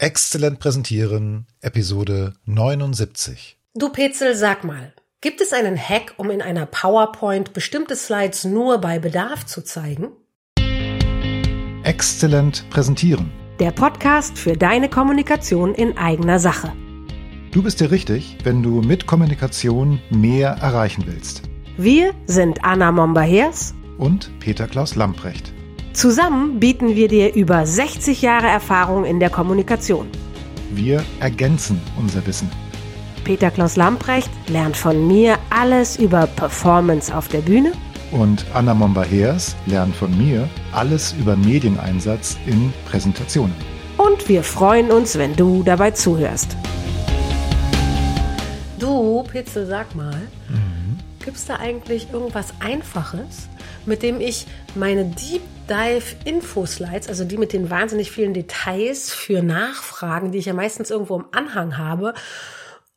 Exzellent präsentieren, Episode 79. Du Petzel, sag mal, gibt es einen Hack, um in einer PowerPoint bestimmte Slides nur bei Bedarf zu zeigen? Exzellent präsentieren. Der Podcast für deine Kommunikation in eigener Sache. Du bist dir richtig, wenn du mit Kommunikation mehr erreichen willst. Wir sind Anna Momba-Hers Und Peter Klaus Lamprecht. Zusammen bieten wir dir über 60 Jahre Erfahrung in der Kommunikation. Wir ergänzen unser Wissen. Peter Klaus Lamprecht lernt von mir alles über Performance auf der Bühne Und Anna Momba-Hers lernt von mir alles über Medieneinsatz in Präsentationen. und wir freuen uns, wenn du dabei zuhörst. Du, Petzel, sag mal, gibt's da eigentlich irgendwas Einfaches, mit dem ich meine Deep Dive Info-Slides, also die mit den wahnsinnig vielen Details für Nachfragen, die ich ja meistens irgendwo im Anhang habe,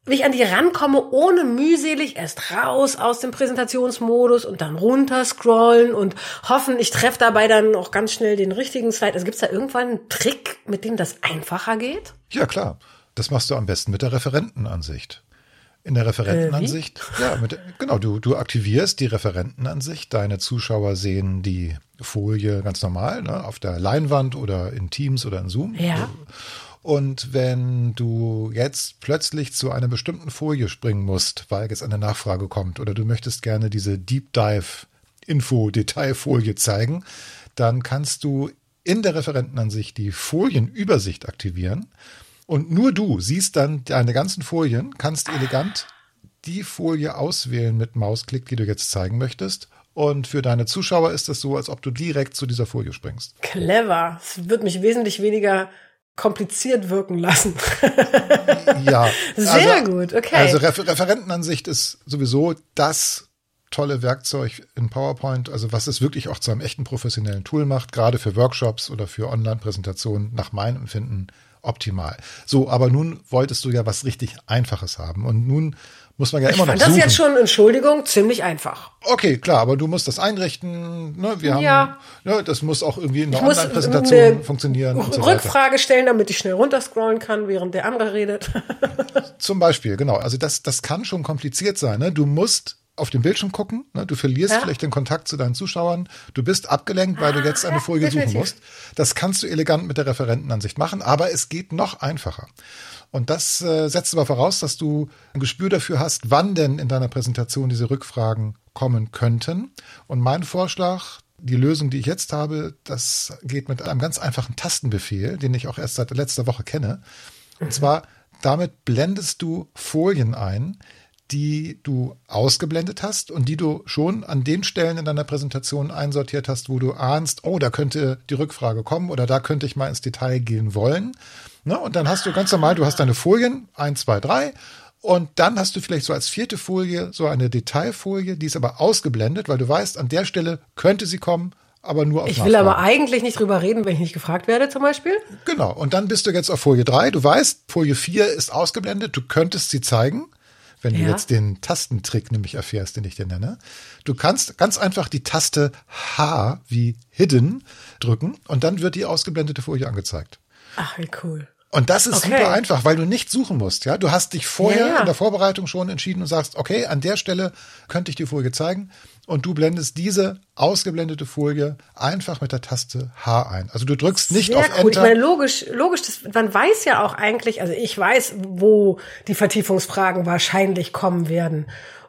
wie ich an die rankomme, ohne mühselig erst raus aus dem Präsentationsmodus und dann runter scrollen und hoffen, ich treffe dabei dann auch ganz schnell den richtigen Slide. Also gibt's da irgendwann einen Trick, mit dem das einfacher geht? Ja, klar. Das machst du am besten mit der Referentenansicht. In der Referentenansicht, ja, mit, genau, du, du aktivierst die Referentenansicht. Deine Zuschauer sehen die Folie ganz normal, ne, auf der Leinwand oder in Teams oder in Zoom. Ja. Und wenn du jetzt plötzlich zu einer bestimmten Folie springen musst, weil jetzt eine Nachfrage kommt oder du möchtest gerne diese Deep Dive Info Detailfolie zeigen, dann kannst du in der Referentenansicht die Folienübersicht aktivieren und nur du siehst dann deine ganzen Folien, kannst elegant die Folie auswählen mit Mausklick, die du jetzt zeigen möchtest. Und für deine Zuschauer ist es so, als ob du direkt zu dieser Folie springst. Clever. Es wird mich wesentlich weniger kompliziert wirken lassen. Ja. Sehr also, gut, okay. Also Refer Referentenansicht ist sowieso das tolle Werkzeug in PowerPoint, also was es wirklich auch zu einem echten professionellen Tool macht, gerade für Workshops oder für Online-Präsentationen, nach meinem Empfinden optimal. So, aber nun wolltest du ja was richtig Einfaches haben und nun muss man ja ich immer noch fand das suchen. jetzt schon, Entschuldigung, ziemlich einfach. Okay, klar, aber du musst das einrichten. Ne? Wir haben, Ja. ne, das muss auch irgendwie in muss Online-Präsentation funktionieren und so weiter. Rückfrage stellen, damit ich schnell runterscrollen kann, während der andere redet. Zum Beispiel, genau. Also das, das kann schon kompliziert sein. Ne? Du musst auf den Bildschirm gucken, ne? du verlierst Ja. vielleicht den Kontakt zu deinen Zuschauern, du bist abgelenkt, weil du jetzt eine ja, Folie suchen definitiv. musst. Das kannst du elegant mit der Referentenansicht machen, aber es geht noch einfacher. Und das äh, setzt aber voraus, dass du ein Gespür dafür hast, wann denn in deiner Präsentation diese Rückfragen kommen könnten. Und mein Vorschlag, die Lösung, die ich jetzt habe, das geht mit einem ganz einfachen Tastenbefehl, den ich auch erst seit letzter Woche kenne. Und zwar, damit blendest du Folien ein, die du ausgeblendet hast und die du schon an den Stellen in deiner Präsentation einsortiert hast, wo du ahnst, oh, da könnte die Rückfrage kommen oder da könnte ich mal ins Detail gehen wollen. Ne? Und dann hast du ganz normal, du hast deine Folien, eins, zwei, drei, und dann hast du vielleicht so als vierte Folie so eine Detailfolie, die ist aber ausgeblendet, weil du weißt, an der Stelle könnte sie kommen, aber nur auf Ich will aber Nachfrage. eigentlich nicht drüber reden, wenn ich nicht gefragt werde, zum Beispiel. Genau, und dann bist du jetzt auf Folie 3. Du weißt, Folie 4 ist ausgeblendet, du könntest sie zeigen, wenn du Ja. jetzt den Tastentrick nämlich erfährst, den ich dir nenne. Du kannst ganz einfach die Taste H wie Hidden drücken und dann wird die ausgeblendete Folie angezeigt. Ach, wie cool. Und das ist Okay. super einfach, weil du nicht suchen musst. Ja, du hast dich vorher Ja, ja. in der Vorbereitung schon entschieden und sagst, okay, an der Stelle könnte ich die Folie zeigen. Und du blendest diese ausgeblendete Folie einfach mit der Taste H ein. Also du drückst nicht Sehr auf. Ich Enter. meine, logisch, logisch, das, man weiß ja auch eigentlich, also ich weiß, wo die Vertiefungsfragen wahrscheinlich kommen werden.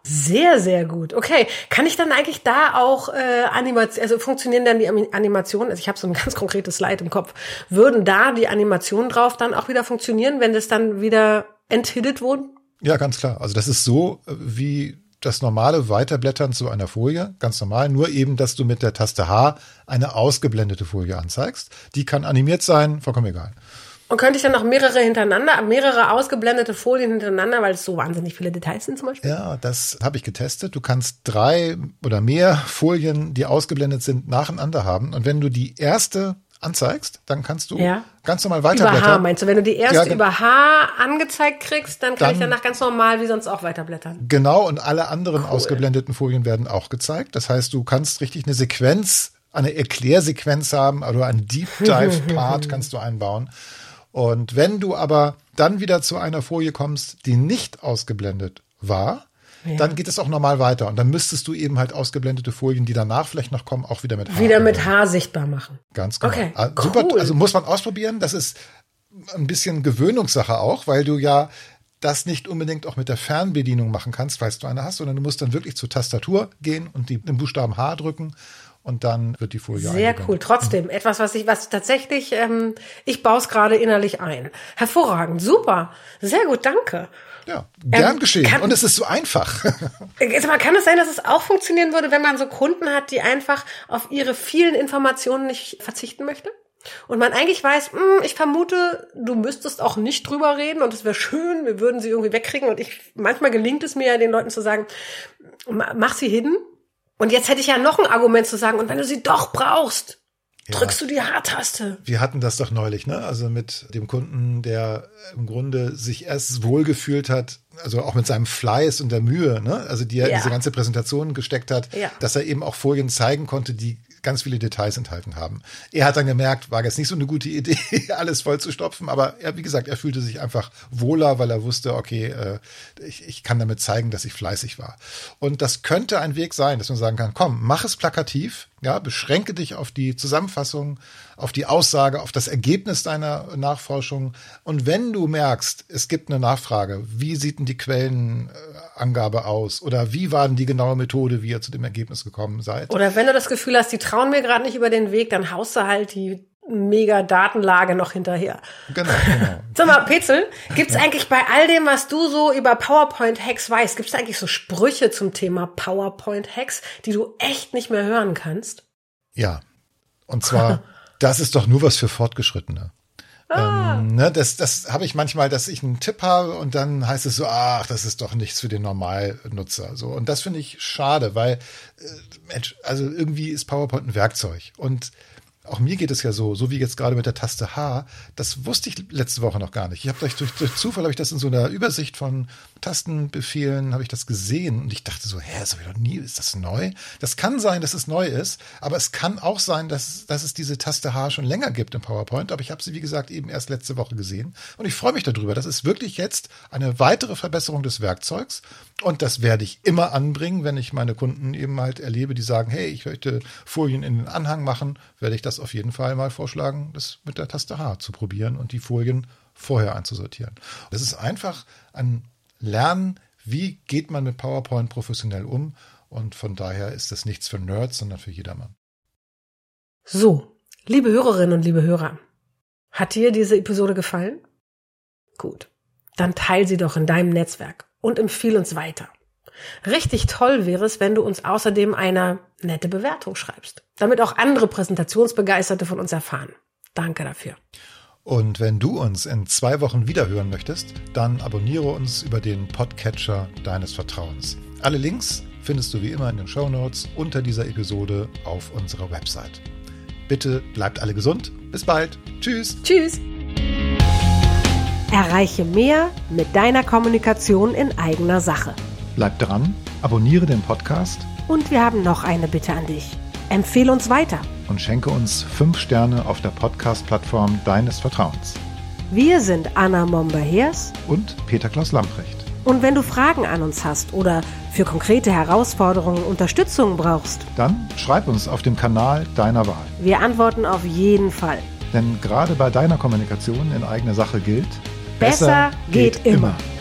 Sehr, sehr gut. Okay, kann ich dann eigentlich da auch äh, Animation, also funktionieren dann die Animationen, also ich habe so ein ganz konkretes Slide im Kopf, würden da die Animationen drauf dann auch wieder funktionieren, wenn das dann wieder enthiddet wurden? Ja, ganz klar. Also das ist so äh, wie das normale Weiterblättern zu einer Folie, ganz normal, nur eben, dass du mit der Taste H eine ausgeblendete Folie anzeigst. Die kann animiert sein, vollkommen egal. Und könnte ich dann noch mehrere hintereinander, mehrere ausgeblendete Folien hintereinander, weil es so wahnsinnig viele Details sind zum Beispiel? Ja, das habe ich getestet. Du kannst drei oder mehr Folien, die ausgeblendet sind, nacheinander haben. Und wenn du die erste anzeigst, dann kannst du Ja. ganz normal Über weiterblättern. H meinst du? Wenn du die erste Ja, über H angezeigt kriegst, dann kann Dann- ich danach ganz normal wie sonst auch weiterblättern. Genau, und alle anderen ausgeblendeten Folien werden auch gezeigt. Das heißt, du kannst richtig eine Sequenz, eine Erklärsequenz haben, also einen Deep Dive Part kannst du einbauen. Und wenn du aber dann wieder zu einer Folie kommst, die nicht ausgeblendet war, ja. dann geht es auch normal weiter. Und dann müsstest du eben halt ausgeblendete Folien, die danach vielleicht noch kommen, auch wieder mit Haar. Wieder mit Haar sichtbar machen. Ganz genau. Okay, ah, Super, cool. Also muss man ausprobieren. Das ist ein bisschen Gewöhnungssache auch, weil du ja das nicht unbedingt auch mit der Fernbedienung machen kannst, falls du eine hast, sondern du musst dann wirklich zur Tastatur gehen und die, den Buchstaben H drücken und dann wird die Folie Sehr cool. Trotzdem, mhm. etwas, was ich, was tatsächlich, ähm, ich baue es gerade innerlich ein. Hervorragend, super. Sehr gut, danke. Ja, gern ähm, geschehen. Kann, und es ist so einfach. Jetzt mal, kann es sein, dass es auch funktionieren würde, wenn man so Kunden hat, die einfach auf ihre vielen Informationen nicht verzichten möchte? Und man eigentlich weiß, mh, hm, ich vermute, du müsstest auch nicht drüber reden und es wäre schön, wir würden sie irgendwie wegkriegen. Und ich, manchmal gelingt es mir ja den Leuten zu sagen, mach sie hin. Und jetzt hätte ich ja noch ein Argument zu sagen, und wenn du sie doch brauchst, ja. drückst du die H-Taste. Wir hatten das doch neulich, ne? Also mit dem Kunden, der im Grunde sich erst wohlgefühlt hat, also auch mit seinem Fleiß und der Mühe, ne? Also die er ja. in diese ganze Präsentation gesteckt hat, ja. dass er eben auch Folien zeigen konnte, die ganz viele Details enthalten haben. Er hat dann gemerkt, war jetzt nicht so eine gute Idee, alles voll zu stopfen, aber er, wie gesagt, er fühlte sich einfach wohler, weil er wusste, okay, äh, ich, ich kann damit zeigen, dass ich fleißig war. Und das könnte ein Weg sein, dass man sagen kann, komm, mach es plakativ, ja, beschränke dich auf die Zusammenfassung, auf die Aussage, auf das Ergebnis deiner Nachforschung. Und wenn du merkst, es gibt eine Nachfrage, wie sieht denn die Quellenangabe aus? Oder wie war denn die genaue Methode, wie ihr zu dem Ergebnis gekommen seid? Oder wenn du das Gefühl hast, die trauen mir gerade nicht über den Weg, dann haust du halt die mega Datenlage noch hinterher. Genau, genau. Sag mal, Petzel, gibt's eigentlich bei all dem, was du so über PowerPoint-Hacks weißt, gibt's eigentlich so Sprüche zum Thema PowerPoint-Hacks, die du echt nicht mehr hören kannst? Ja. Und zwar, das ist doch nur was für Fortgeschrittene. Ah. Ähm, ne, das das habe ich manchmal, dass ich einen Tipp habe und dann heißt es so, ach, das ist doch nichts für den Normalnutzer. So und das finde ich schade, weil äh, Mensch, also irgendwie ist PowerPoint ein Werkzeug und auch mir geht es ja so, so wie jetzt gerade mit der Taste H, das wusste ich letzte Woche noch gar nicht. Ich habe durch, durch Zufall habe ich das in so einer Übersicht von Tastenbefehlen habe ich das gesehen und ich dachte so, hä, habe ich doch nie, ist das neu? Das kann sein, dass es neu ist, aber es kann auch sein, dass, dass es diese Taste H schon länger gibt im PowerPoint, aber ich habe sie wie gesagt eben erst letzte Woche gesehen und ich freue mich darüber. Das ist wirklich jetzt eine weitere Verbesserung des Werkzeugs und das werde ich immer anbringen, wenn ich meine Kunden eben halt erlebe, die sagen, hey, ich möchte Folien in den Anhang machen, werde ich das auf jeden Fall mal vorschlagen, das mit der Taste H zu probieren und die Folien vorher einzusortieren. Das ist einfach ein Lernen, wie geht man mit PowerPoint professionell um und von daher ist das nichts für Nerds, sondern für jedermann. So, liebe Hörerinnen und liebe Hörer, hat dir diese Episode gefallen? Gut, dann teil sie doch in deinem Netzwerk und empfiehl uns weiter. Richtig toll wäre es, wenn du uns außerdem eine nette Bewertung schreibst, damit auch andere Präsentationsbegeisterte von uns erfahren. Danke dafür. Und wenn du uns in zwei Wochen wieder hören möchtest, dann abonniere uns über den Podcatcher deines Vertrauens. Alle Links findest du wie immer in den Show Notes unter dieser Episode auf unserer Website. Bitte bleibt alle gesund. Bis bald. Tschüss. Tschüss. Erreiche mehr mit deiner Kommunikation in eigener Sache. Bleib dran, abonniere den Podcast. Und wir haben noch eine Bitte an dich. Empfehle uns weiter und schenke uns fünf Sterne auf der Podcast-Plattform deines Vertrauens. Wir sind Anna Momber-Hers und Peter Klaus Lamprecht. Und wenn du Fragen an uns hast oder für konkrete Herausforderungen Unterstützung brauchst, dann schreib uns auf dem Kanal deiner Wahl. Wir antworten auf jeden Fall. Denn gerade bei deiner Kommunikation in eigener Sache gilt, besser, besser geht, geht, immer. immer.